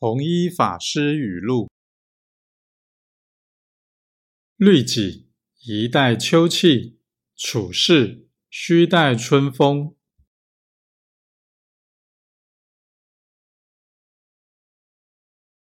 弘一法师语录：律己宜待秋气，处事须待春风。